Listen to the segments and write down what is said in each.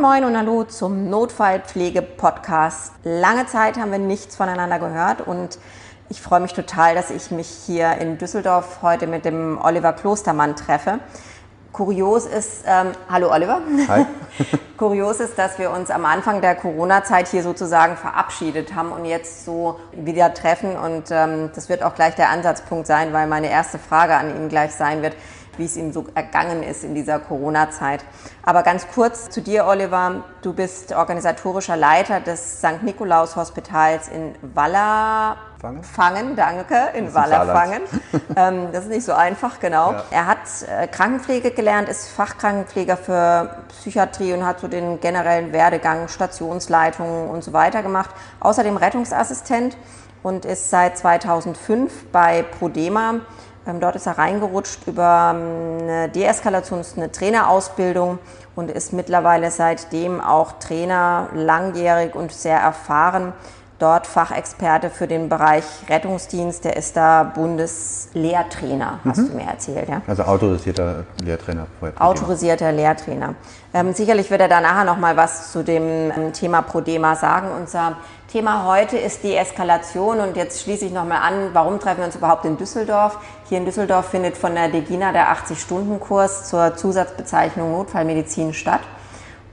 Moin Moin und Hallo zum Notfallpflege-Podcast. Lange Zeit haben wir nichts voneinander gehört und ich freue mich total, dass ich mich hier in Düsseldorf heute mit dem Oliver Klostermann treffe. Kurios ist, ähm, hallo Oliver. Hi. Kurios ist, dass wir uns am Anfang der Corona-Zeit hier sozusagen verabschiedet haben und jetzt so wieder treffen. Und ähm, das wird auch gleich der Ansatzpunkt sein, weil meine erste Frage an ihn gleich sein wird wie es ihm so ergangen ist in dieser Corona-Zeit. Aber ganz kurz zu dir, Oliver. Du bist organisatorischer Leiter des St. Nikolaus Hospitals in Walla. Fangen? Fangen, danke, in Wallerfangen. ähm, das ist nicht so einfach, genau. Ja. Er hat äh, Krankenpflege gelernt, ist Fachkrankenpfleger für Psychiatrie und hat so den generellen Werdegang, Stationsleitungen und so weiter gemacht. Außerdem Rettungsassistent und ist seit 2005 bei Prodema dort ist er reingerutscht über ähm, eine Deeskalations-, eine Trainerausbildung und ist mittlerweile seitdem auch Trainer, langjährig und sehr erfahren. Dort Fachexperte für den Bereich Rettungsdienst. Der ist da Bundeslehrtrainer, hast du mir erzählt, ja? Also autorisierter Lehrtrainer. Autorisierter Lehrtrainer. Ähm, sicherlich wird er da nachher noch mal was zu dem ähm, Thema Prodema sagen. Unser Thema heute ist die Eskalation und jetzt schließe ich noch mal an, warum treffen wir uns überhaupt in Düsseldorf? Hier in Düsseldorf findet von der Degina der 80-Stunden-Kurs zur Zusatzbezeichnung Notfallmedizin statt.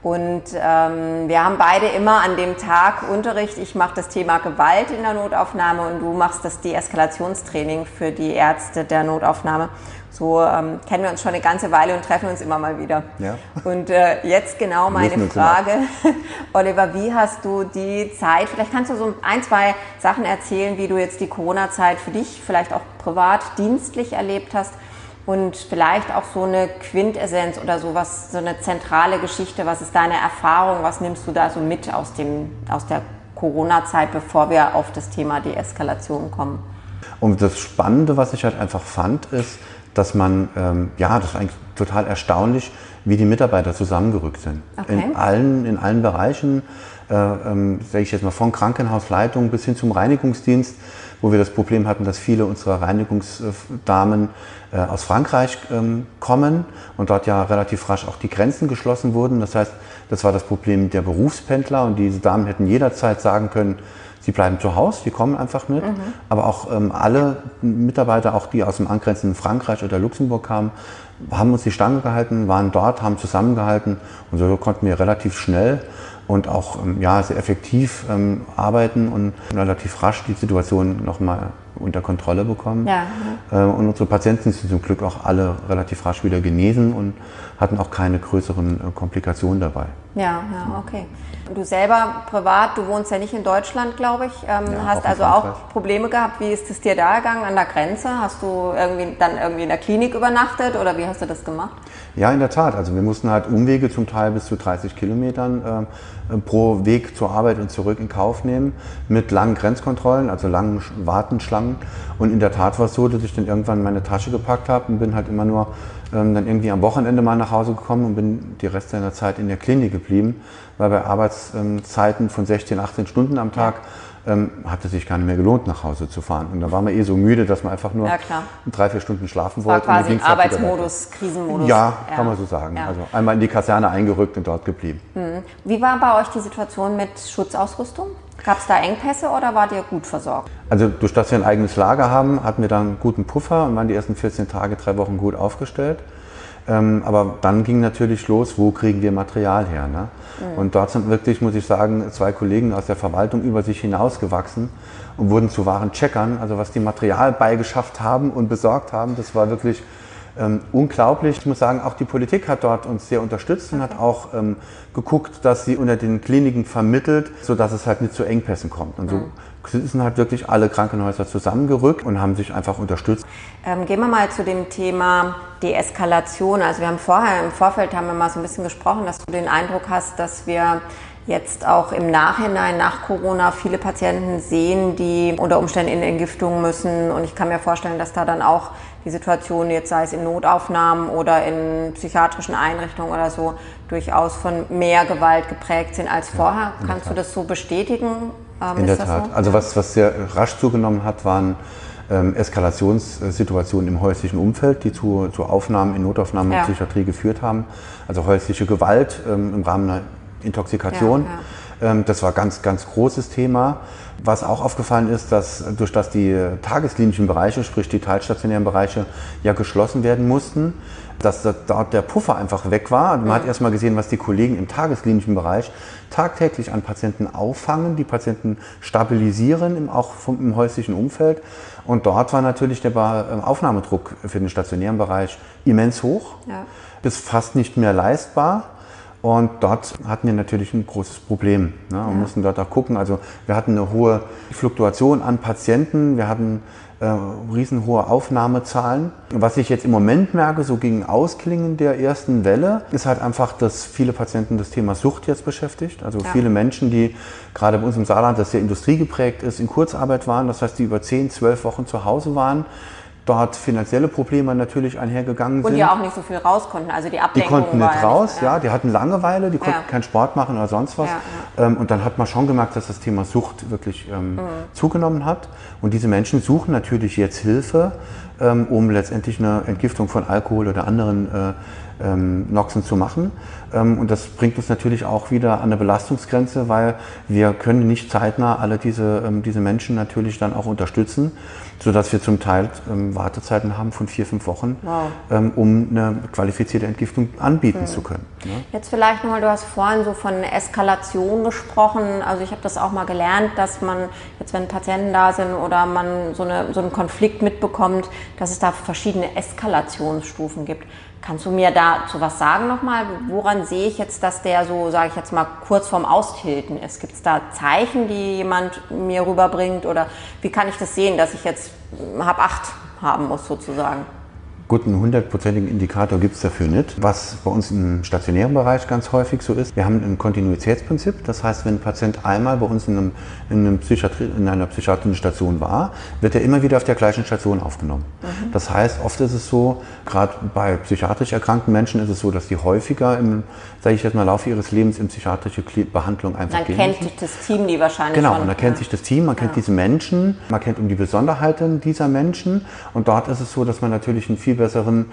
Und ähm, wir haben beide immer an dem Tag Unterricht. Ich mache das Thema Gewalt in der Notaufnahme und du machst das Deeskalationstraining für die Ärzte der Notaufnahme. So ähm, kennen wir uns schon eine ganze Weile und treffen uns immer mal wieder. Ja. Und äh, jetzt genau meine. Frage, Oliver, wie hast du die Zeit? Vielleicht kannst du so ein, zwei Sachen erzählen, wie du jetzt die Corona-Zeit für dich vielleicht auch privat, dienstlich erlebt hast und vielleicht auch so eine Quintessenz oder sowas, so eine zentrale Geschichte. Was ist deine Erfahrung? Was nimmst du da so mit aus, dem, aus der Corona-Zeit, bevor wir auf das Thema Deeskalation kommen? Und das Spannende, was ich halt einfach fand, ist, dass man, ähm, ja, das ist eigentlich total erstaunlich, wie die Mitarbeiter zusammengerückt sind. Okay. In, allen, in allen Bereichen, äh, ähm, sage ich jetzt mal, von Krankenhausleitung bis hin zum Reinigungsdienst, wo wir das Problem hatten, dass viele unserer Reinigungsdamen äh, aus Frankreich ähm, kommen und dort ja relativ rasch auch die Grenzen geschlossen wurden. Das heißt, das war das Problem der Berufspendler und diese Damen hätten jederzeit sagen können, sie bleiben zu Hause, die kommen einfach mit. Aber auch ähm, alle Mitarbeiter, auch die aus dem angrenzenden Frankreich oder Luxemburg kamen, haben uns die Stange gehalten, waren dort, haben zusammengehalten und so konnten wir relativ schnell und auch ähm, ja, sehr effektiv ähm, arbeiten und relativ rasch die Situation nochmal unter Kontrolle bekommen. Ja. Äh, Und unsere Patienten sind zum Glück auch alle relativ rasch wieder genesen und hatten auch keine größeren äh, Komplikationen dabei. Ja, ja, okay. Du selber privat, du wohnst ja nicht in Deutschland, glaube ich, ähm, Ja, hast auch also auch. Probleme gehabt. Wie ist es dir da ergangen an der Grenze? Hast du irgendwie dann irgendwie in der Klinik übernachtet oder wie hast du das gemacht? Ja, in der Tat. Also wir mussten halt Umwege zum Teil bis zu 30 Kilometern ähm, pro Weg zur Arbeit und zurück in Kauf nehmen mit langen Grenzkontrollen, also langen Sch- Wartenschlangen. Und in der Tat war es so, dass ich dann irgendwann meine Tasche gepackt habe und bin halt immer nur ähm, dann irgendwie am Wochenende mal nach Hause gekommen und bin die Rest seiner Zeit in der Klinik geblieben, weil bei Arbeitszeiten von 16, 18 Stunden am Tag ähm, hat es sich gar nicht mehr gelohnt, nach Hause zu fahren. Und da war man eh so müde, dass man einfach nur Ja, drei, vier Stunden schlafen War wollte. und dann quasi ging's halt. Arbeitsmodus, Krisenmodus. Ja, kann man so sagen. Ja. Also einmal in die Kaserne eingerückt und dort geblieben. Wie war bei euch die Situation mit Schutzausrüstung? Gab es da Engpässe oder wart ihr gut versorgt? Also durch das wir ein eigenes Lager haben, hatten wir dann einen guten Puffer und waren die ersten 14 Tage, drei Wochen gut aufgestellt. Ähm, aber dann ging natürlich los, wo kriegen wir Material her? Ne? Und dort sind wirklich, muss ich sagen, zwei Kollegen aus der Verwaltung über sich hinausgewachsen und wurden zu wahren Checkern. Also was die Material beigeschafft haben und besorgt haben, das war wirklich ähm, unglaublich. Ich muss sagen, auch die Politik hat dort uns sehr unterstützt und hat auch ähm, geguckt, dass sie unter den Kliniken vermittelt, sodass es halt nicht zu Engpässen kommt. Und so sind halt wirklich alle Krankenhäuser zusammengerückt und haben sich einfach unterstützt. Ähm, gehen wir mal zu dem Thema Deeskalation. Also wir haben vorher im Vorfeld haben wir mal so ein bisschen gesprochen, dass du den Eindruck hast, dass wir jetzt auch im Nachhinein nach Corona viele Patienten sehen, die unter Umständen in Entgiftung müssen. Und ich kann mir vorstellen, dass da dann auch die Situation, jetzt sei es in Notaufnahmen oder in psychiatrischen Einrichtungen oder so, durchaus von mehr Gewalt geprägt sind als vorher. Kannst du das so bestätigen? Ähm, In der Tat. So? Also was, was sehr rasch zugenommen hat, waren ähm, Eskalationssituationen im häuslichen Umfeld, die zu, zu Aufnahmen in Notaufnahmen Ja. und Psychiatrie geführt haben. Also häusliche Gewalt ähm, im Rahmen einer Intoxikation. Ja, Ähm, das war ganz, ganz großes Thema. Was auch aufgefallen ist, dass durch das die tagesklinischen Bereiche, sprich die teilstationären Bereiche, ja geschlossen werden mussten, dass da- dort der Puffer einfach weg war. Man hat erstmal gesehen, was die Kollegen im tagesklinischen Bereich tagtäglich an Patienten auffangen, die Patienten stabilisieren, im, auch vom, im häuslichen Umfeld. Und dort war natürlich der Ba- äh, Aufnahmedruck für den stationären Bereich immens hoch, Ja. bis fast nicht mehr leistbar. Und dort hatten wir natürlich ein großes Problem ne, und mussten dort auch gucken. Also wir hatten eine hohe Fluktuation an Patienten, wir hatten äh, riesenhohe Aufnahmezahlen. Was ich jetzt im Moment merke, so gegen Ausklingen der ersten Welle, ist halt einfach, dass viele Patienten das Thema Sucht jetzt beschäftigt. Also Ja. viele Menschen, die gerade bei uns im Saarland, das sehr industriegeprägt ist, in Kurzarbeit waren, das heißt, die über 10, 12 Wochen zu Hause waren, dort finanzielle Probleme natürlich einhergegangen Und sind. ja auch nicht so viel raus konnten. Also die Die Ablenkung konnten war nicht ja raus, ja, die hatten Langeweile, die konnten Ja. keinen Sport machen oder sonst was. Ja, Ähm, und dann hat man schon gemerkt, dass das Thema Sucht wirklich ähm, Mhm. zugenommen hat. Und diese Menschen suchen natürlich jetzt Hilfe, ähm, um letztendlich eine Entgiftung von Alkohol oder anderen äh, ähm, Noxen zu machen. Ähm, und das bringt uns natürlich auch wieder an eine Belastungsgrenze, weil wir können nicht zeitnah alle diese, ähm, diese Menschen natürlich dann auch unterstützen, sodass wir zum Teil ähm, Wartezeiten haben von vier, fünf Wochen, Wow. um eine qualifizierte Entgiftung anbieten zu können. Ne? Jetzt vielleicht nochmal, du hast vorhin so von Eskalation gesprochen. Also ich habe das auch mal gelernt, dass man jetzt, wenn Patienten da sind oder man so, eine, so einen Konflikt mitbekommt, dass es da verschiedene Eskalationsstufen gibt. Kannst du mir dazu was sagen nochmal? Woran sehe ich jetzt, dass der so, sage ich jetzt mal, kurz vorm Austilten ist? Gibt es da Zeichen, die jemand mir rüberbringt? Oder wie kann ich das sehen, dass ich jetzt hab acht haben muss sozusagen? Gut, einen hundertprozentigen Indikator gibt es dafür nicht. Was bei uns im stationären Bereich ganz häufig so ist, wir haben ein Kontinuitätsprinzip. Das heißt, wenn ein Patient einmal bei uns in, einem, in, einem Psychiatrie, in einer psychiatrischen Station war, wird er immer wieder auf der gleichen Station aufgenommen. Das heißt, oft ist es so, gerade bei psychiatrisch erkrankten Menschen ist es so, dass die häufiger im, sage ich jetzt mal, Laufe ihres Lebens in psychiatrische Behandlung einfach Dann gehen kennt müssen. das Team die wahrscheinlich Genau, schon. und da kennt Ja. sich das Team, man kennt diese Menschen, man kennt um die Besonderheiten dieser Menschen. Und dort ist es so, dass man natürlich einen viel besseren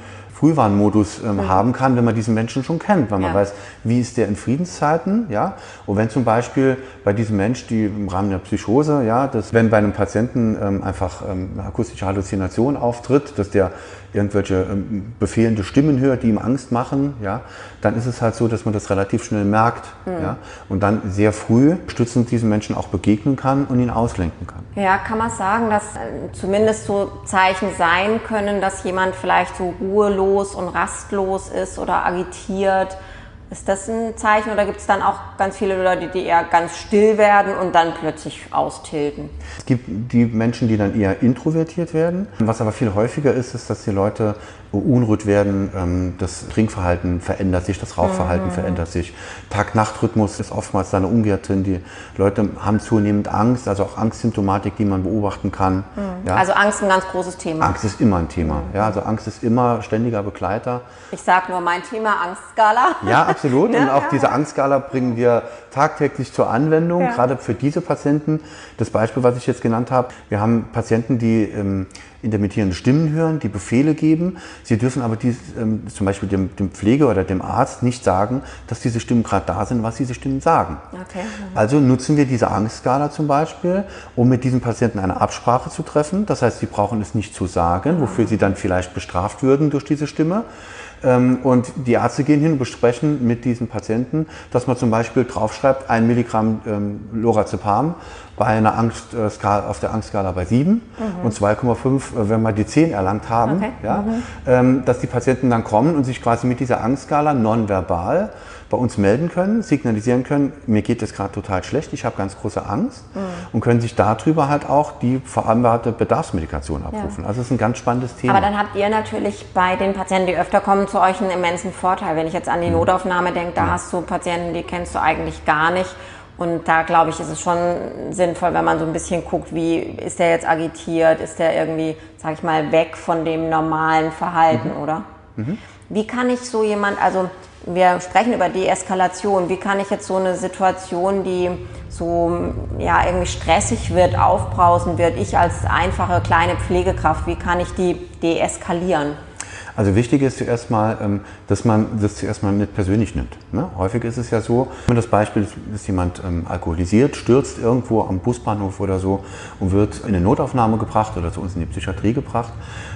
Frühwarnmodus ähm, haben kann, wenn man diesen Menschen schon kennt, weil man Mhm. Ja. weiß, wie ist der in Friedenszeiten, ja. Und wenn zum Beispiel bei diesem Mensch, die im Rahmen der Psychose, ja, dass wenn bei einem Patienten ähm, einfach ähm, eine akustische Halluzination auftritt, dass der irgendwelche ähm, befehlende Stimmen hört, die ihm Angst machen, ja, dann ist es halt so, dass man das relativ schnell merkt, ja, und dann sehr früh stützend diesem Menschen auch begegnen kann und ihn auslenken kann. Ja, kann man sagen, dass äh, zumindest so Zeichen sein können, dass jemand vielleicht so ruhelos und rastlos ist oder agitiert? Ist das ein Zeichen oder gibt es dann auch ganz viele Leute, die eher ganz still werden und dann plötzlich austilten? Es gibt die Menschen, die dann eher introvertiert werden. Was aber viel häufiger ist, ist, dass die Leute unruhig werden, ähm, das Trinkverhalten verändert sich, das Rauchverhalten verändert sich. Tag-Nacht-Rhythmus ist oftmals da eine Umkehrte. Die Leute haben zunehmend Angst, also auch Angstsymptomatik, die man beobachten kann. Ja. Also Angst ein ganz großes Thema. Angst ist immer ein Thema. Ja, also Angst ist immer ständiger Begleiter. Ich sage nur mein Thema Angstskala. Ja, absolut. Ne? Und auch Ja. diese Angstskala bringen wir tagtäglich zur Anwendung, Ja. gerade für diese Patienten. Das Beispiel, was ich jetzt genannt habe, wir haben Patienten, die ähm, intermittierende Stimmen hören, die Befehle geben. Sie dürfen aber dies, ähm, zum Beispiel dem, dem Pfleger oder dem Arzt nicht sagen, dass diese Stimmen gerade da sind, was diese Stimmen sagen. Okay. Also nutzen wir diese Angstskala zum Beispiel, um mit diesem Patienten eine Absprache zu treffen. Das heißt, sie brauchen es nicht zu sagen, wofür sie dann vielleicht bestraft würden durch diese Stimme. Ähm, Und die Ärzte gehen hin und besprechen mit diesen Patienten, dass man zum Beispiel draufschreibt, ein Milligramm ähm, Lorazepam bei einer Angst, äh, auf der Angstskala bei 7 und 2,5, äh, wenn wir die 10 erlangt haben. Okay. Ja, ähm, dass die Patienten dann kommen und sich quasi mit dieser Angstskala nonverbal bei uns melden können, signalisieren können, mir geht es gerade total schlecht, ich habe ganz große Angst und können sich darüber halt auch die vereinbarte Bedarfsmedikation abrufen. Also es ist ein ganz spannendes Thema. Aber dann habt ihr natürlich bei den Patienten, die öfter kommen, zu euch einen immensen Vorteil. Wenn ich jetzt an Mhm. die Notaufnahme denke, da hast du Patienten, die kennst du eigentlich gar nicht. Und da glaube ich, ist es schon sinnvoll, wenn man so ein bisschen guckt, wie ist der jetzt agitiert, ist der irgendwie, sag ich mal, weg von dem normalen Verhalten, Mhm. oder? Wie kann ich so jemand, also wir sprechen über Deeskalation, wie kann ich jetzt so eine Situation, die so ja, irgendwie stressig wird, aufbrausen wird, ich als einfache kleine Pflegekraft, wie kann ich die deeskalieren? Also wichtig ist zuerst mal, ähm, dass man das zuerst mal nicht persönlich nimmt. Ne? Häufig ist es ja so, wenn das Beispiel ist, jemand ähm, alkoholisiert, stürzt irgendwo am Busbahnhof oder so und wird in eine Notaufnahme gebracht oder zu uns in die Psychiatrie gebracht.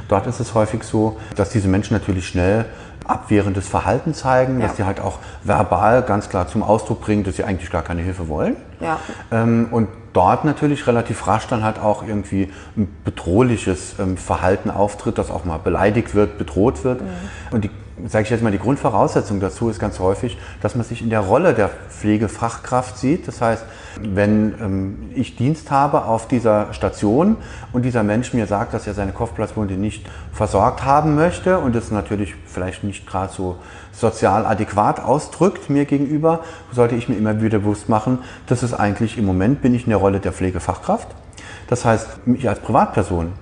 Dort ist es häufig so, dass diese Menschen natürlich schnell abwehrendes Verhalten zeigen, ja. dass sie halt auch verbal ganz klar zum Ausdruck bringen, dass sie eigentlich gar keine Hilfe wollen. Ja. Ähm, und dort natürlich relativ rasch dann halt auch irgendwie ein bedrohliches ähm, Verhalten auftritt, das auch mal beleidigt wird, bedroht wird. Mhm. Und die sage ich jetzt mal, die Grundvoraussetzung dazu ist ganz häufig, dass man sich in der Rolle der Pflegefachkraft sieht. Das heißt, wenn ähm, ich Dienst habe auf dieser Station und dieser Mensch mir sagt, dass er seine Kopfplatzwunde nicht versorgt haben möchte und es natürlich vielleicht nicht gerade so sozial adäquat ausdrückt mir gegenüber, sollte ich mir immer wieder bewusst machen, dass es eigentlich im Moment bin ich in der Rolle der Pflegefachkraft. Das heißt, ich als Privatperson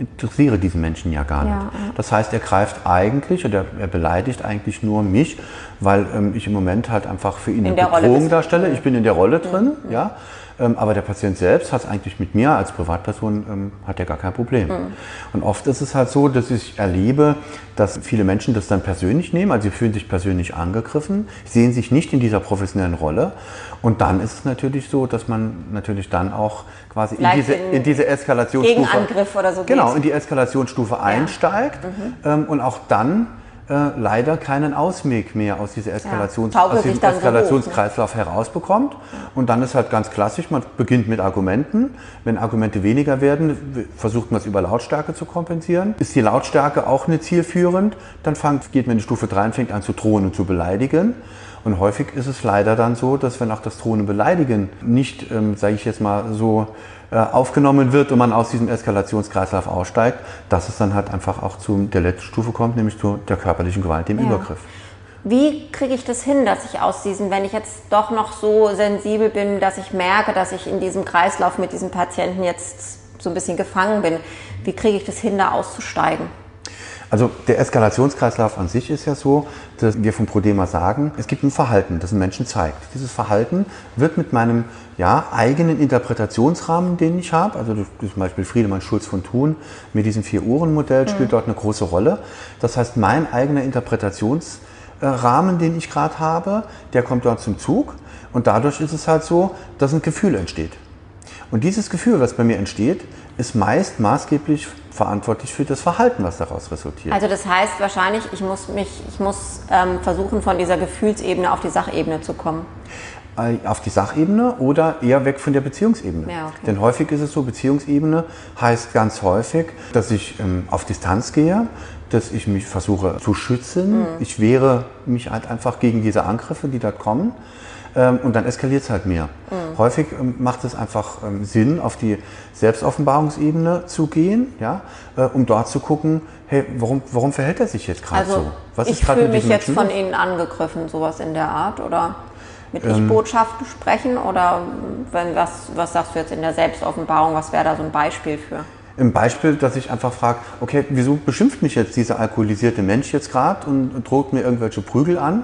interessiere diesen Menschen ja gar nicht. Ja, Das heißt, er greift eigentlich oder er beleidigt eigentlich nur mich, weil ähm, ich im Moment halt einfach für ihn in eine Bedrohung darstelle. Ich bin in der Rolle drin, ja. ja. Ähm, aber der Patient selbst hat es eigentlich mit mir als Privatperson, ähm, hat er gar kein Problem. Mhm. Und oft ist es halt so, dass ich erlebe, dass viele Menschen das dann persönlich nehmen, also sie fühlen sich persönlich angegriffen, sehen sich nicht in dieser professionellen Rolle. Und dann ist es natürlich so, dass man natürlich dann auch quasi in diese, in diese, Eskalationsstufe. Gegenangriff oder so. Genau, in die Eskalationsstufe ja. einsteigt mhm. ähm, und auch dann äh, leider keinen Ausweg mehr aus, dieser Eskalations ja, aus diesem Eskalationskreislauf ne? herausbekommt. Und dann ist halt ganz klassisch, man beginnt mit Argumenten. Wenn Argumente weniger werden, versucht man es über Lautstärke zu kompensieren. Ist die Lautstärke auch nicht zielführend, dann fängt, geht man in die Stufe 3 und fängt an zu drohen und zu beleidigen. Und häufig ist es leider dann so, dass wenn auch das Drohen und Beleidigen nicht, ähm, sage ich jetzt mal so, äh, aufgenommen wird und man aus diesem Eskalationskreislauf aussteigt, dass es dann halt einfach auch zu der letzten Stufe kommt, nämlich zu der körperlichen Gewalt, dem ja. Übergriff. Wie kriege ich das hin, dass ich aus diesem, wenn ich jetzt doch noch so sensibel bin, dass ich merke, dass ich in diesem Kreislauf mit diesem Patienten jetzt so ein bisschen gefangen bin, wie kriege ich das hin, da auszusteigen? Also der Eskalationskreislauf an sich ist ja so, dass wir vom Prodema sagen, es gibt ein Verhalten, das ein Menschen zeigt. Dieses Verhalten wird mit meinem ja, eigenen Interpretationsrahmen, den ich habe, also zum Beispiel Friedemann Schulz von Thun mit diesem Vier-Ohren-Modell spielt mhm. dort eine große Rolle. Das heißt, mein eigener Interpretationsrahmen, den ich gerade habe, der kommt dort zum Zug und dadurch ist es halt so, dass ein Gefühl entsteht. Und dieses Gefühl, was bei mir entsteht, ist meist maßgeblich verantwortlich für das Verhalten, was daraus resultiert. Also das heißt wahrscheinlich, ich muss, mich, ich muss ähm, versuchen, von dieser Gefühlsebene auf die Sachebene zu kommen. Äh, auf die Sachebene oder eher weg von der Beziehungsebene. Ja, okay. Denn häufig ist es so, Beziehungsebene heißt ganz häufig, dass ich ähm, auf Distanz gehe, dass ich mich versuche zu schützen. Mhm. Ich wehre mich halt einfach gegen diese Angriffe, die da kommen. Ähm, und dann eskaliert es halt mehr. Mhm. Häufig ähm, macht es einfach ähm, Sinn, auf die Selbstoffenbarungsebene zu gehen, ja, äh, um dort zu gucken, hey, warum, warum verhält er sich jetzt gerade also, so? Was ich fühle mich jetzt Menschen von? Ihnen angegriffen, sowas in der Art, oder? Mit Ich-Botschaften sprechen oder wenn was, was sagst du jetzt in der Selbstoffenbarung, was wäre da so ein Beispiel für? Ein Beispiel, dass ich einfach frage, okay, wieso beschimpft mich jetzt dieser alkoholisierte Mensch jetzt gerade und droht mir irgendwelche Prügel an?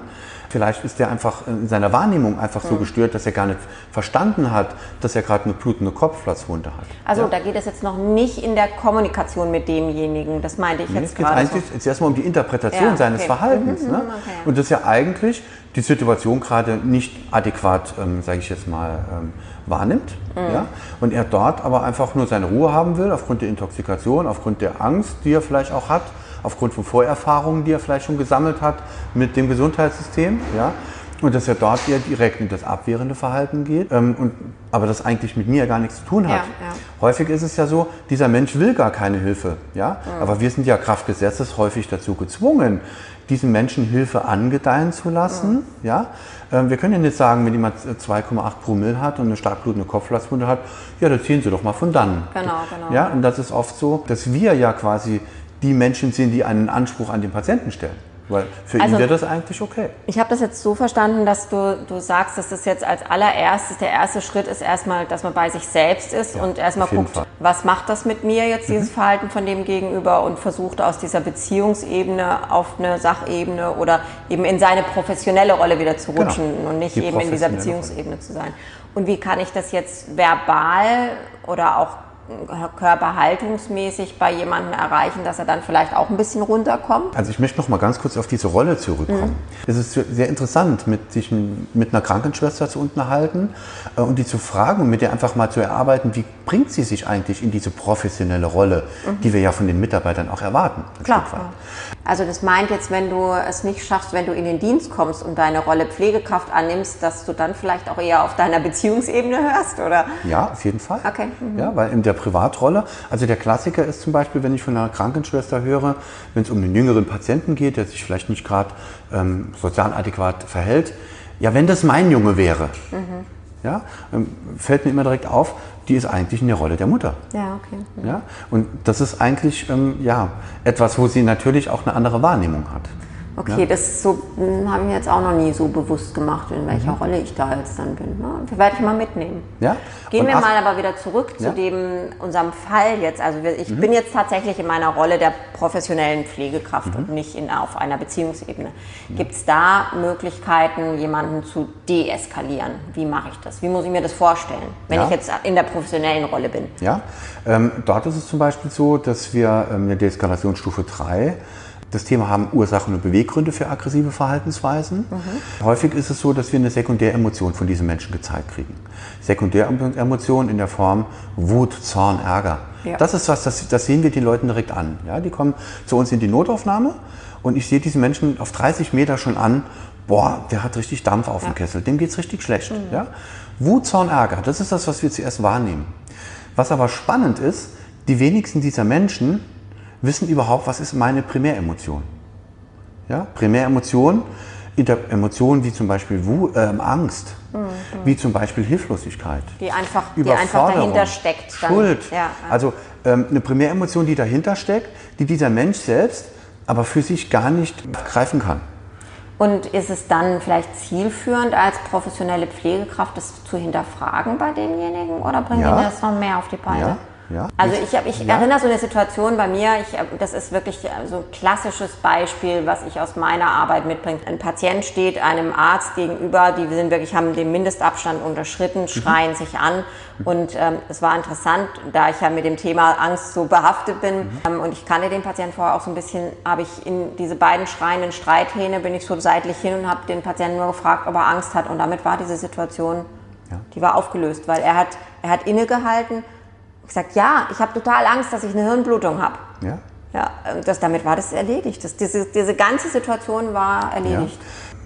Vielleicht ist er einfach in seiner Wahrnehmung einfach so gestört, dass er gar nicht verstanden hat, dass er gerade eine blutende Kopfplatzwunde hat. Also ja? da geht es jetzt noch nicht in der Kommunikation mit demjenigen, das meinte ich nee, jetzt gerade. Es geht eigentlich so. erstmal um die Interpretation ja, seines okay. Verhaltens. Mhm, ne? okay. Und das ja eigentlich die Situation gerade nicht adäquat, ähm, sage ich jetzt mal, ähm, wahrnimmt. Mhm. Ja? Und er dort aber einfach nur seine Ruhe haben will, aufgrund der Intoxikation, aufgrund der Angst, die er vielleicht auch hat aufgrund von Vorerfahrungen, die er vielleicht schon gesammelt hat mit dem Gesundheitssystem. Ja? Und dass er dort eher direkt in das abwehrende Verhalten geht, ähm, und, aber das eigentlich mit mir gar nichts zu tun hat. Ja, ja. Häufig ist es ja so, dieser Mensch will gar keine Hilfe, ja? Mhm. aber wir sind ja Kraft Gesetzes häufig dazu gezwungen, diesen Menschen Hilfe angedeihen zu lassen. Mhm. Ja? Ähm, wir können ja nicht sagen, wenn jemand 2,8 Promille hat und eine stark blutende Kopfplatzwunde hat, ja, dann ziehen Sie doch mal von dann. Genau, genau. Ja, und das ist oft so, dass wir ja quasi die Menschen sind, die einen Anspruch an den Patienten stellen. Weil für also, ihn wäre das eigentlich okay. Ich habe das jetzt so verstanden, dass du, du sagst, dass das jetzt als allererstes, der erste Schritt ist erstmal, dass man bei sich selbst ist ja, und erstmal guckt, Fall. was macht das mit mir jetzt, dieses mhm. Verhalten von dem Gegenüber und versucht aus dieser Beziehungsebene auf eine Sachebene oder eben in seine professionelle Rolle wieder zu genau. rutschen genau. und nicht eben in dieser Beziehungsebene Rolle. zu sein. Und wie kann ich das jetzt verbal oder auch körperhaltungsmäßig bei jemandem erreichen, dass er dann vielleicht auch ein bisschen runterkommt? Also ich möchte noch mal ganz kurz auf diese Rolle zurückkommen. Mhm. Es ist sehr interessant, mit sich mit einer Krankenschwester zu unterhalten äh, und die zu fragen und mit der einfach mal zu erarbeiten, wie bringt sie sich eigentlich in diese professionelle Rolle, mhm. die wir ja von den Mitarbeitern auch erwarten. Klar. Also das meint jetzt, wenn du es nicht schaffst, wenn du in den Dienst kommst und deine Rolle Pflegekraft annimmst, dass du dann vielleicht auch eher auf deiner Beziehungsebene hörst, oder? Ja, auf jeden Fall. Okay. Mhm. Ja, weil in der Privatrolle, also der Klassiker ist zum Beispiel, wenn ich von einer Krankenschwester höre, wenn es um einen jüngeren Patienten geht, der sich vielleicht nicht gerade ähm, sozial adäquat verhält, ja, wenn das mein Junge wäre, mhm. Ja, ähm, fällt mir immer direkt auf, die ist eigentlich in der Rolle der Mutter. Ja, okay. Ja, und das ist eigentlich ähm, ja, etwas, wo sie natürlich auch eine andere Wahrnehmung hat. Okay, ja. das so hm, habe ich mir jetzt auch noch nie so bewusst gemacht, in welcher mhm. Rolle ich da jetzt dann bin. Ne? Werde ich mal mitnehmen. Ja? Gehen und wir mal aber wieder zurück ja? zu dem unserem Fall jetzt. Also ich mhm. bin jetzt tatsächlich in meiner Rolle der professionellen Pflegekraft mhm. und nicht in, auf einer Beziehungsebene. Gibt es da Möglichkeiten, jemanden zu deeskalieren? Wie mache ich das? Wie muss ich mir das vorstellen, wenn ja. ich jetzt in der professionellen Rolle bin? Ja, ähm, dort ist es zum Beispiel so, dass wir ähm, eine Deeskalationsstufe 3 das Thema haben Ursachen und Beweggründe für aggressive Verhaltensweisen. Mhm. Häufig ist es so, dass wir eine Sekundäremotion von diesen Menschen gezeigt kriegen. Sekundäremotion in der Form Wut, Zorn, Ärger. Ja. Das ist was, das, das, sehen wir den Leuten direkt an. Ja, die kommen zu uns in die Notaufnahme und ich sehe diesen Menschen auf 30 Meter schon an, boah, der hat richtig Dampf auf ja. dem Kessel, dem geht es richtig schlecht. Mhm. Ja? Wut, Zorn, Ärger, das ist das, was wir zuerst wahrnehmen. Was aber spannend ist, die wenigsten dieser Menschen wissen überhaupt, was ist meine Primäremotion. Ja? Primäremotion, Emotionen wie zum Beispiel Wu, äh, Angst, mhm. wie zum Beispiel Hilflosigkeit, die einfach, die einfach dahinter steckt. Dann. Schuld. Ja, Also ähm, eine Primäremotion, die dahinter steckt, die dieser Mensch selbst aber für sich gar nicht greifen kann. Und ist es dann vielleicht zielführend, als professionelle Pflegekraft das zu hinterfragen bei demjenigen oder bringt ja. das noch mehr auf die Beine? Ja. Ja? Also ich, hab, ich ja. erinnere so eine Situation bei mir, ich, das ist wirklich so ein klassisches Beispiel, was ich aus meiner Arbeit mitbringe. Ein Patient steht einem Arzt gegenüber, die sind wirklich, haben den Mindestabstand unterschritten, mhm. schreien mhm. sich an. Und ähm, es war interessant, da ich ja mit dem Thema Angst so behaftet bin mhm. ähm, und ich kannte den Patienten vorher auch so ein bisschen, habe ich in diese beiden schreienden Streithähne, bin ich so seitlich hin und habe den Patienten nur gefragt, ob er Angst hat. Und damit war diese Situation, ja. die war aufgelöst, weil er hat, er hat innegehalten ich gesagt, ja, ich habe total Angst, dass ich eine Hirnblutung habe. Ja. Ja, das, damit war das erledigt. Das, diese, diese ganze Situation war erledigt.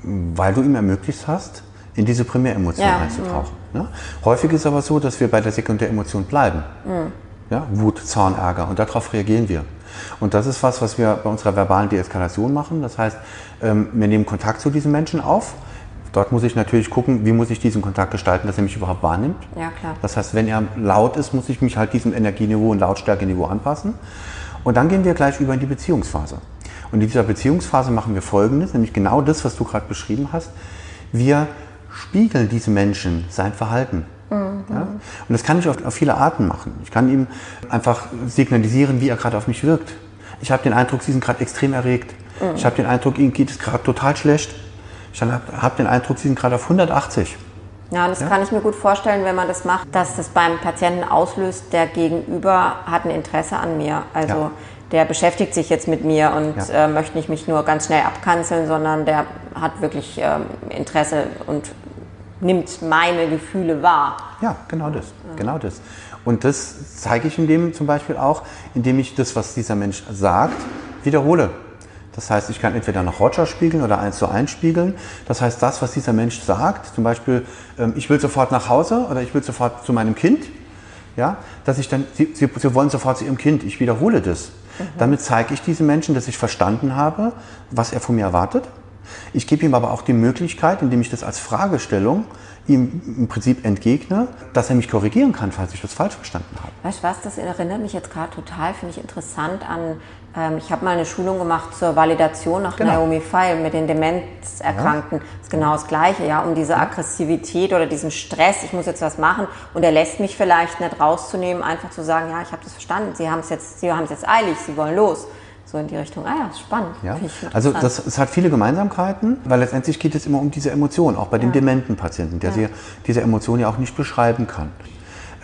Ja. Weil du ihm ermöglicht hast, in diese Primäremotion ja. einzutauchen. Ja. Häufig ist aber so, dass wir bei der Sekundäremotion bleiben. Mhm. Ja, Wut, Zorn, Ärger. Und darauf reagieren wir. Und das ist was, was wir bei unserer verbalen Deeskalation machen. Das heißt, ähm, wir nehmen Kontakt zu diesen Menschen auf Dort muss ich natürlich gucken, wie muss ich diesen Kontakt gestalten, dass er mich überhaupt wahrnimmt. Ja, klar. Das heißt, wenn er laut ist, muss ich mich halt diesem Energieniveau und Lautstärkeniveau anpassen. Und dann gehen wir gleich über in die Beziehungsphase. Und in dieser Beziehungsphase machen wir Folgendes, nämlich genau das, was du gerade beschrieben hast. Wir spiegeln diesem Menschen sein Verhalten. Mhm. Ja? Und das kann ich auf, auf viele Arten machen. Ich kann ihm einfach signalisieren, wie er gerade auf mich wirkt. Ich habe den Eindruck, Sie sind gerade extrem erregt. Mhm. Ich habe den Eindruck, Ihnen geht es gerade total schlecht. Ich habe hab den Eindruck, Sie sind gerade auf 180. Ja, das ja? kann ich mir gut vorstellen, wenn man das macht, dass das beim Patienten auslöst, der Gegenüber hat ein Interesse an mir. Also ja. der beschäftigt sich jetzt mit mir und ja. äh, möchte nicht mich nur ganz schnell abkanzeln, sondern der hat wirklich ähm, Interesse und nimmt meine Gefühle wahr. Ja, genau das. Genau das. Und das zeige ich in dem zum Beispiel auch, indem ich das, was dieser Mensch sagt, wiederhole. Das heißt, ich kann entweder nach Roger spiegeln oder eins zu eins spiegeln. Das heißt, das, was dieser Mensch sagt, zum Beispiel, ähm, ich will sofort nach Hause oder ich will sofort zu meinem Kind, ja, dass ich dann, sie, sie, sie wollen sofort zu ihrem Kind, ich wiederhole das. Mhm. Damit zeige ich diesem Menschen, dass ich verstanden habe, was er von mir erwartet. Ich gebe ihm aber auch die Möglichkeit, indem ich das als Fragestellung ihm im Prinzip entgegne, dass er mich korrigieren kann, falls ich das falsch verstanden habe. Weißt du was, das erinnert mich jetzt gerade total, finde ich interessant an, ich habe mal eine Schulung gemacht zur Validation nach genau. Naomi Feil mit den Demenzerkrankten. Ja. Das ist genau das Gleiche, ja, um diese Aggressivität oder diesen Stress, ich muss jetzt was machen und er lässt mich vielleicht nicht rauszunehmen, einfach zu sagen, ja, ich habe das verstanden, Sie haben es jetzt, Sie haben es jetzt eilig, Sie wollen los so in die Richtung. Ah ja, ist spannend. Ja. Also das, es hat viele Gemeinsamkeiten, weil letztendlich geht es immer um diese Emotion, auch bei ja. dem dementen Patienten, der ja. diese Emotion ja auch nicht beschreiben kann.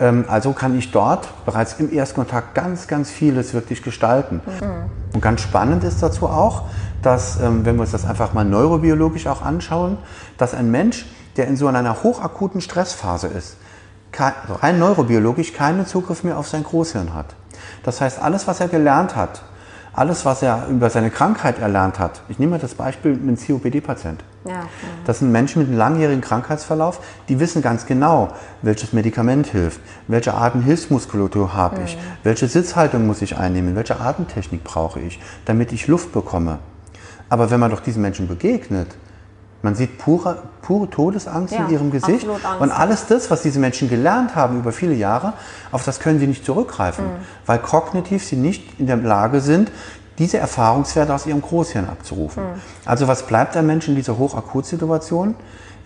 Ähm, also kann ich dort bereits im Erstkontakt ganz, ganz vieles wirklich gestalten. Mhm. Und ganz spannend ist dazu auch, dass, ähm, wenn wir uns das einfach mal neurobiologisch auch anschauen, dass ein Mensch, der in so einer hochakuten Stressphase ist, rein neurobiologisch keinen Zugriff mehr auf sein Großhirn hat. Das heißt, alles, was er gelernt hat, alles, was er über seine Krankheit erlernt hat, ich nehme mal das Beispiel mit einem COPD-Patient. Ja, das sind Menschen mit einem langjährigen Krankheitsverlauf, die wissen ganz genau, welches Medikament hilft, welche Arten Hilfsmuskulatur habe ich, mhm. welche Sitzhaltung muss ich einnehmen, welche Atemtechnik brauche ich, damit ich Luft bekomme. Aber wenn man doch diesen Menschen begegnet, man sieht pure, pure Todesangst ja, in ihrem Gesicht. Und alles das, was diese Menschen gelernt haben über viele Jahre, auf das können sie nicht zurückgreifen, mhm. weil kognitiv sie nicht in der Lage sind, diese Erfahrungswerte aus ihrem Großhirn abzurufen. Mhm. Also was bleibt ein Mensch in dieser Hochakutsituation?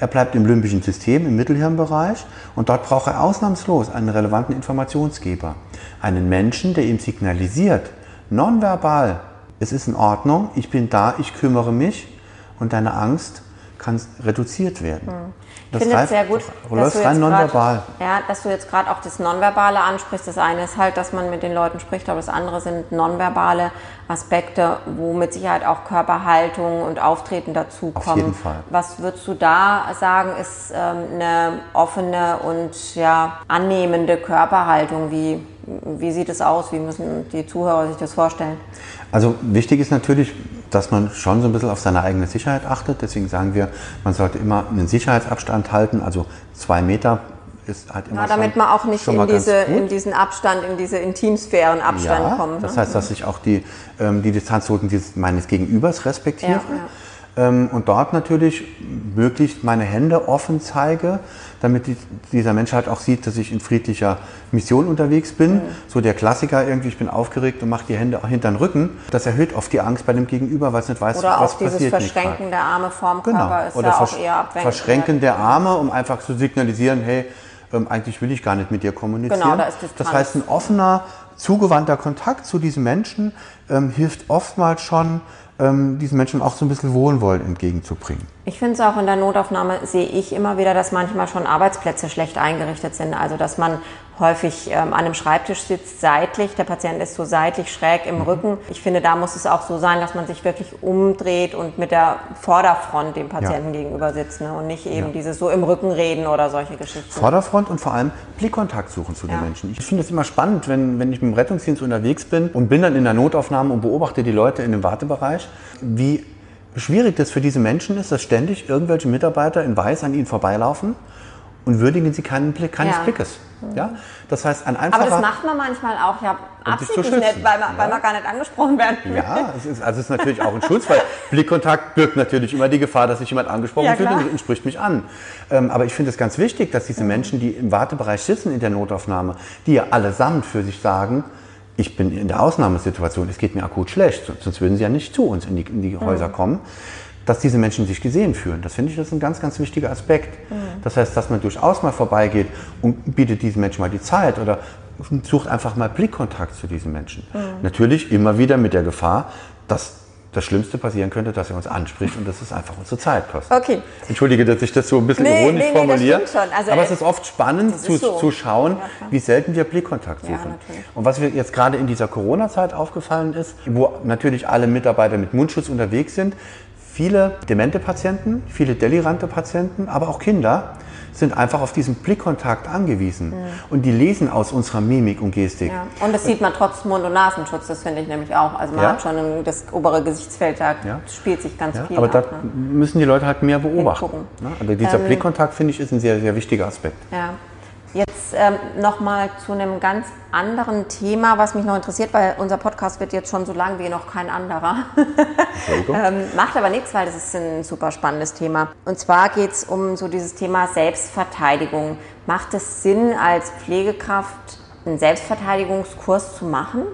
Er bleibt im limbischen System, im Mittelhirnbereich und dort braucht er ausnahmslos einen relevanten Informationsgeber. Einen Menschen, der ihm signalisiert, nonverbal, es ist in Ordnung, ich bin da, ich kümmere mich und deine Angst kann reduziert werden. Hm. Ich das finde es sehr gut, dass du, rein nonverbal. ja, dass du jetzt gerade auch das Nonverbale ansprichst. Das eine ist halt, dass man mit den Leuten spricht, aber das andere sind nonverbale Aspekte, wo mit Sicherheit auch Körperhaltung und Auftreten dazukommen. Auf jeden Fall. Was würdest du da sagen, ist ähm, eine offene und ja, annehmende Körperhaltung? Wie, wie sieht es aus? Wie müssen die Zuhörer sich das vorstellen? Also wichtig ist natürlich, dass man schon so ein bisschen auf seine eigene Sicherheit achtet. Deswegen sagen wir, man sollte immer einen Sicherheitsabstand halten, also zwei Meter ist halt immer ja, damit schon, man auch nicht in, diese, in, diesen Abstand, in diese Intimsphärenabstand ja, kommt. Ne? Das heißt, dass ich auch die, ähm, die Distanzrouten meines Gegenübers respektiere. Ja, ja. Ähm, und dort natürlich möglichst meine Hände offen zeige, damit die, dieser Mensch halt auch sieht, dass ich in friedlicher Mission unterwegs bin. Mhm. So der Klassiker irgendwie, ich bin aufgeregt und mache die Hände hinter den Rücken. Das erhöht oft die Angst bei dem Gegenüber, weil es nicht weiß, Oder was passiert. Oder auch dieses Verschränken der Arme vorm genau. Körper ist Oder ja auch eher abwenkend. Verschränken der Arme, um einfach zu signalisieren, hey, ähm, eigentlich will ich gar nicht mit dir kommunizieren. Genau, da ist das, das heißt, ein offener, zugewandter Kontakt zu diesem Menschen ähm, hilft oftmals schon, ähm, diesen Menschen auch so ein bisschen Wohlwollen entgegenzubringen. Ich finde es auch in der Notaufnahme, sehe ich immer wieder, dass manchmal schon Arbeitsplätze schlecht eingerichtet sind. Also dass man häufig ähm, an einem Schreibtisch sitzt, seitlich, der Patient ist so seitlich schräg im mhm. Rücken. Ich finde, da muss es auch so sein, dass man sich wirklich umdreht und mit der Vorderfront dem Patienten ja. gegenüber sitzt ne? und nicht eben ja. dieses so im Rücken reden oder solche Geschichten. Vorderfront und vor allem Blickkontakt suchen zu den ja. Menschen. Ich finde es immer spannend, wenn, wenn ich mit dem Rettungsdienst unterwegs bin und bin dann in der Notaufnahme und beobachte die Leute in dem Wartebereich, wie schwierig das für diese Menschen ist, dass ständig irgendwelche Mitarbeiter in Weiß an ihnen vorbeilaufen und würdigen sie keinen Blick, keines ja. Blickes. Ja? Das heißt, ein einfacher... Aber das macht man manchmal auch, ja, absichtlich nicht, weil man, ja. weil man gar nicht angesprochen werden will. Ja, es ist, also es ist natürlich auch ein Schutz, weil Blickkontakt birgt natürlich immer die Gefahr, dass sich jemand angesprochen ja, fühlt und spricht mich an. Ähm, aber ich finde es ganz wichtig, dass diese Menschen, die im Wartebereich sitzen in der Notaufnahme, die ja allesamt für sich sagen, ich bin in der Ausnahmesituation, es geht mir akut schlecht, sonst würden sie ja nicht zu uns in die, in die Häuser mhm. kommen, dass diese Menschen sich gesehen fühlen. Das finde ich das ist ein ganz, ganz wichtiger Aspekt. Mhm. Das heißt, dass man durchaus mal vorbeigeht und bietet diesen Menschen mal die Zeit oder sucht einfach mal Blickkontakt zu diesen Menschen. Mhm. Natürlich immer wieder mit der Gefahr, dass das Schlimmste passieren könnte, dass er uns anspricht und dass es einfach unsere Zeit kostet. Okay. Entschuldige, dass ich das so ein bisschen nee, ironisch nee, nee, formuliere. Also aber es ist oft spannend zu, so. zu schauen, ja, wie selten wir Blickkontakt suchen. Ja, und was mir jetzt gerade in dieser Corona-Zeit aufgefallen ist, wo natürlich alle Mitarbeiter mit Mundschutz unterwegs sind, viele demente Patienten, viele delirante Patienten, aber auch Kinder sind einfach auf diesen Blickkontakt angewiesen. Mhm. Und die lesen aus unserer Mimik und Gestik. Ja. Und das sieht man trotz Mund- und Nasenschutz, das finde ich nämlich auch. Also man ja. hat schon das obere Gesichtsfeld, da ja. spielt sich ganz viel Aber ab, da ne? müssen die Leute halt mehr beobachten. Ne? Also dieser ähm, Blickkontakt, finde ich, ist ein sehr, sehr wichtiger Aspekt. Ja. Jetzt ähm, nochmal zu einem ganz anderen Thema, was mich noch interessiert, weil unser Podcast wird jetzt schon so lang wie noch kein anderer. ähm, macht aber nichts, weil das ist ein super spannendes Thema. Und zwar geht es um so dieses Thema Selbstverteidigung. Macht es Sinn, als Pflegekraft einen Selbstverteidigungskurs zu machen?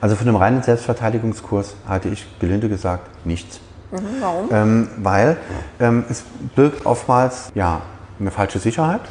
Also von einem reinen Selbstverteidigungskurs halte ich gelinde gesagt nichts. Mhm, warum? Ähm, weil ähm, es birgt oftmals ja, eine falsche Sicherheit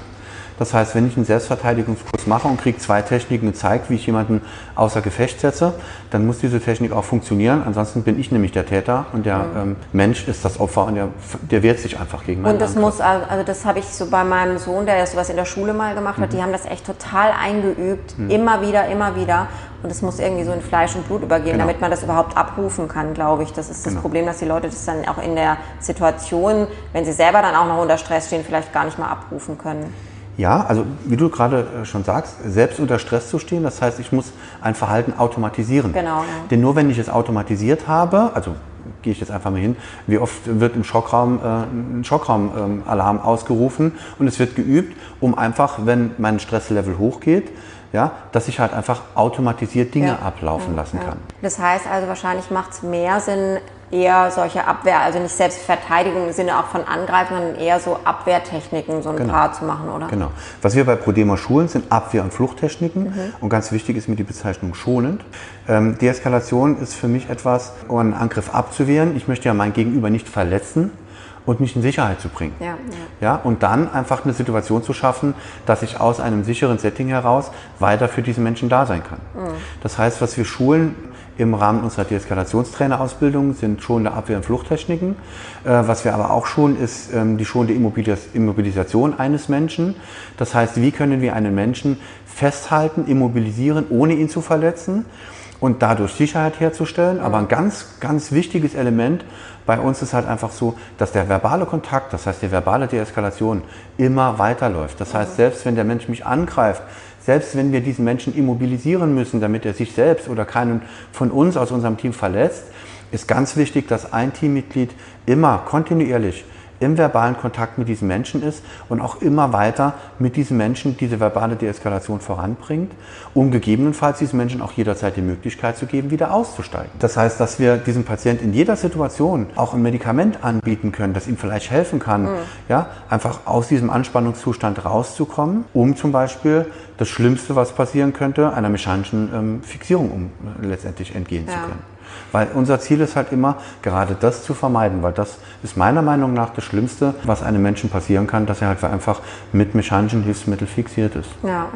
Das heißt, wenn ich einen Selbstverteidigungskurs mache und kriege zwei Techniken gezeigt, wie ich jemanden außer Gefecht setze, dann muss diese Technik auch funktionieren. Ansonsten bin ich nämlich der Täter und der mhm. ähm, Mensch ist das Opfer und der, der wehrt sich einfach gegen meinen Und das Angriff. muss, also das habe ich so bei meinem Sohn, der sowas in der Schule mal gemacht hat, mhm. die haben das echt total eingeübt, mhm. immer wieder, immer wieder. Und es muss irgendwie so in Fleisch und Blut übergehen, genau. damit man das überhaupt abrufen kann, glaube ich. Das ist das genau. Problem, dass die Leute das dann auch in der Situation, wenn sie selber dann auch noch unter Stress stehen, vielleicht gar nicht mal abrufen können. Ja, also wie du gerade äh, schon sagst, selbst unter Stress zu stehen, das heißt, ich muss ein Verhalten automatisieren. Genau. Ja. Denn nur wenn ich es automatisiert habe, also gehe ich jetzt einfach mal hin, wie oft wird im Schockraum äh, ein Schockraumalarm ähm, ausgerufen und es wird geübt, um einfach, wenn mein Stresslevel hochgeht, ja, dass ich halt einfach automatisiert Dinge ja. ablaufen lassen kann. Das heißt also, wahrscheinlich macht es mehr Sinn, eher solche Abwehr, also nicht Selbstverteidigung im Sinne auch von Angreifen, sondern eher so Abwehrtechniken, so ein genau. paar zu machen, oder? Genau. Was wir bei Prodema schulen, sind Abwehr- und Fluchttechniken. Mhm. Und ganz wichtig ist mir die Bezeichnung schonend. Ähm, Deeskalation ist für mich etwas, um einen Angriff abzuwehren. Ich möchte ja mein Gegenüber nicht verletzen und mich in Sicherheit zu bringen. Ja, ja. ja, und dann einfach eine Situation zu schaffen, dass ich aus einem sicheren Setting heraus weiter für diesen Menschen da sein kann. Mhm. Das heißt, was wir schulen im Rahmen unserer Deeskalationstrainerausbildung sind schonende Abwehr- und Fluchttechniken. Äh, was wir aber auch schulen, ist ähm, die schonende Immobilisation eines Menschen. Das heißt, wie können wir einen Menschen festhalten, immobilisieren, ohne ihn zu verletzen? und dadurch Sicherheit herzustellen. Aber ein ganz, ganz wichtiges Element bei uns ist halt einfach so, dass der verbale Kontakt, das heißt die verbale Deeskalation, immer weiterläuft. Das heißt, selbst wenn der Mensch mich angreift, selbst wenn wir diesen Menschen immobilisieren müssen, damit er sich selbst oder keinen von uns aus unserem Team verletzt, ist ganz wichtig, dass ein Teammitglied immer kontinuierlich im verbalen Kontakt mit diesen Menschen ist und auch immer weiter mit diesen Menschen diese verbale Deeskalation voranbringt, um gegebenenfalls diesen Menschen auch jederzeit die Möglichkeit zu geben, wieder auszusteigen. Das heißt, dass wir diesem Patienten in jeder Situation auch ein Medikament anbieten können, das ihm vielleicht helfen kann, mhm. ja, einfach aus diesem Anspannungszustand rauszukommen, um zum Beispiel das Schlimmste, was passieren könnte, einer mechanischen ähm, Fixierung um äh, letztendlich entgehen ja. zu können. Weil unser Ziel ist halt immer, gerade das zu vermeiden, weil das ist meiner Meinung nach das Schlimmste, was einem Menschen passieren kann, dass er halt einfach mit mechanischen Hilfsmitteln fixiert ist. Ja, ja.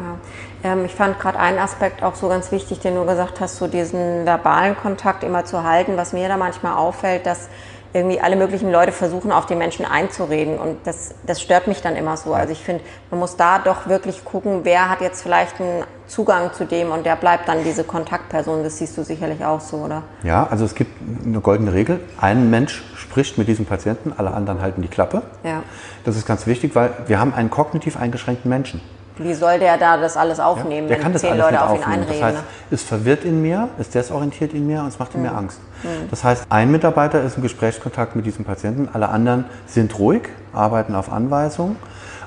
Ähm, ich fand gerade einen Aspekt auch so ganz wichtig, den du gesagt hast, so diesen verbalen Kontakt immer zu halten. Was mir da manchmal auffällt, dass irgendwie alle möglichen Leute versuchen, auf die Menschen einzureden. Und das, das stört mich dann immer so. Also ich finde, man muss da doch wirklich gucken, wer hat jetzt vielleicht einen Zugang zu dem und der bleibt dann diese Kontaktperson. Das siehst du sicherlich auch so, oder? Ja, also es gibt eine goldene Regel. Ein Mensch spricht mit diesem Patienten, alle anderen halten die Klappe. Ja. Das ist ganz wichtig, weil wir haben einen kognitiv eingeschränkten Menschen. Wie soll der da das alles aufnehmen, ja, der wenn zehn Leute auf ihn einreden? Das heißt, ne? es verwirrt in mir, es desorientiert in mir und es macht in mhm. mir Angst. Mhm. Das heißt, ein Mitarbeiter ist im Gesprächskontakt mit diesem Patienten, alle anderen sind ruhig, arbeiten auf Anweisung.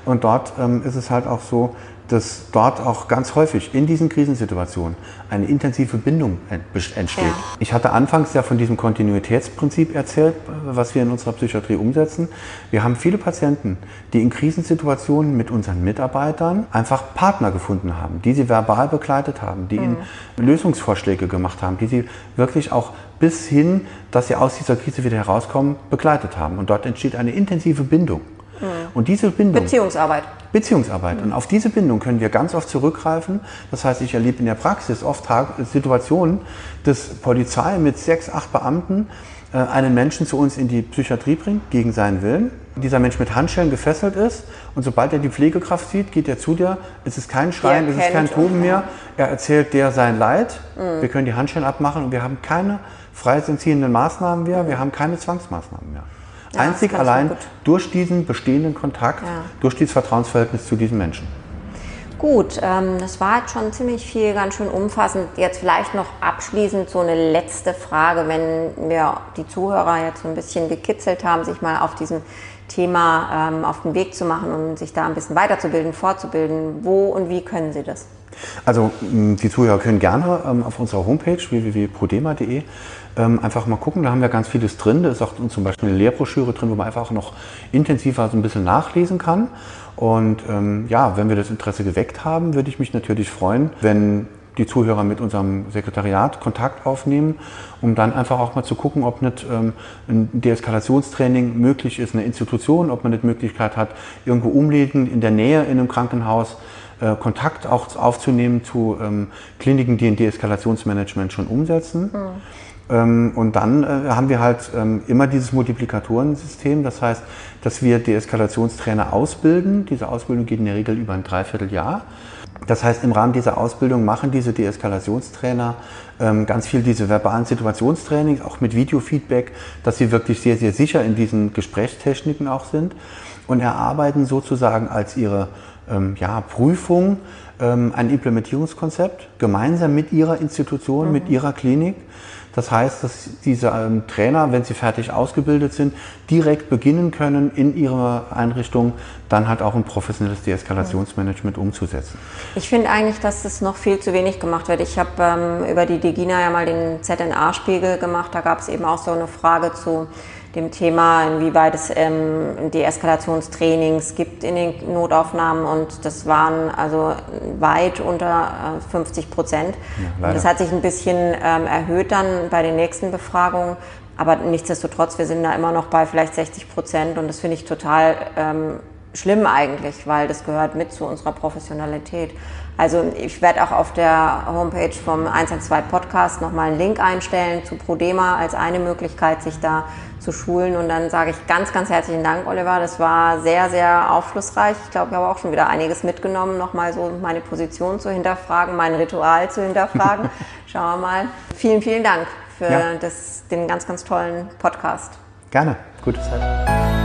Und dort ähm, ist es halt auch so, dass dort auch ganz häufig in diesen Krisensituationen eine intensive Bindung entsteht. Ja. Ich hatte anfangs ja von diesem Kontinuitätsprinzip erzählt, was wir in unserer Psychiatrie umsetzen. Wir haben viele Patienten, die in Krisensituationen mit unseren Mitarbeitern einfach Partner gefunden haben, die sie verbal begleitet haben, die mhm. ihnen Lösungsvorschläge gemacht haben, die sie wirklich auch bis hin, dass sie aus dieser Krise wieder herauskommen, begleitet haben. Und dort entsteht eine intensive Bindung. Mhm. Und diese Bindung. Beziehungsarbeit. Beziehungsarbeit. Mhm. Und auf diese Bindung können wir ganz oft zurückgreifen. Das heißt, ich erlebe in der Praxis oft Situationen, dass Polizei mit sechs, acht Beamten äh, einen Menschen zu uns in die Psychiatrie bringt, gegen seinen Willen. Dieser Mensch mit Handschellen gefesselt ist und sobald er die Pflegekraft sieht, geht er zu dir. Es ist kein Schreien, es ist kein Toben mehr. Er erzählt dir sein Leid. Mhm. Wir können die Handschellen abmachen und wir haben keine freiheitsentziehenden Maßnahmen mehr. Wir haben keine Zwangsmaßnahmen mehr. Ja, Einzig allein durch diesen bestehenden Kontakt, ja. durch dieses Vertrauensverhältnis zu diesen Menschen. Gut, ähm, das war jetzt schon ziemlich viel, ganz schön umfassend. Jetzt vielleicht noch abschließend so eine letzte Frage, wenn wir die Zuhörer jetzt so ein bisschen gekitzelt haben, sich mal auf diesem Thema ähm, auf den Weg zu machen und sich da ein bisschen weiterzubilden, fortzubilden. Wo und wie können Sie das? Also die Zuhörer können gerne ähm, auf unserer Homepage www.prodema.de ähm, einfach mal gucken, da haben wir ganz vieles drin. Da ist auch zum Beispiel eine Lehrbroschüre drin, wo man einfach noch intensiver so ein bisschen nachlesen kann. Und ähm, ja, wenn wir das Interesse geweckt haben, würde ich mich natürlich freuen, wenn die Zuhörer mit unserem Sekretariat Kontakt aufnehmen, um dann einfach auch mal zu gucken, ob nicht ähm, ein Deeskalationstraining möglich ist, eine Institution, ob man nicht Möglichkeit hat, irgendwo umliegend in der Nähe in einem Krankenhaus äh, Kontakt auch aufzunehmen zu ähm, Kliniken, die ein Deeskalationsmanagement schon umsetzen. Mhm. Ähm, und dann äh, haben wir halt ähm, immer dieses Multiplikatorensystem. Das heißt, dass wir Deeskalationstrainer ausbilden. Diese Ausbildung geht in der Regel über ein Dreivierteljahr. Das heißt, im Rahmen dieser Ausbildung machen diese Deeskalationstrainer ähm, ganz viel diese verbalen Situationstrainings, auch mit Videofeedback, dass sie wirklich sehr, sehr sicher in diesen Gesprächstechniken auch sind und erarbeiten sozusagen als ihre ja, Prüfung ein Implementierungskonzept gemeinsam mit ihrer Institution, mhm. mit ihrer Klinik das heißt, dass diese ähm, Trainer, wenn sie fertig ausgebildet sind, direkt beginnen können, in ihrer Einrichtung dann halt auch ein professionelles Deeskalationsmanagement umzusetzen. Ich finde eigentlich, dass das noch viel zu wenig gemacht wird. Ich habe ähm, über die Degina ja mal den ZNA-Spiegel gemacht. Da gab es eben auch so eine Frage zu dem Thema, inwieweit es ähm, Deeskalationstrainings gibt in den Notaufnahmen und das waren also weit unter äh, 50 Prozent. Ja, das hat sich ein bisschen ähm, erhöht dann bei den nächsten Befragungen, aber nichtsdestotrotz, wir sind da immer noch bei vielleicht 60 Prozent und das finde ich total ähm, schlimm eigentlich, weil das gehört mit zu unserer Professionalität. Also ich werde auch auf der Homepage vom 112 Podcast nochmal einen Link einstellen zu Prodema als eine Möglichkeit, sich da zu schulen. Und dann sage ich ganz, ganz herzlichen Dank, Oliver. Das war sehr, sehr aufschlussreich. Ich glaube, ich habe auch schon wieder einiges mitgenommen, nochmal so meine Position zu hinterfragen, mein Ritual zu hinterfragen. Schauen wir mal. Vielen, vielen Dank für ja. das, den ganz, ganz tollen Podcast. Gerne. Gute Zeit.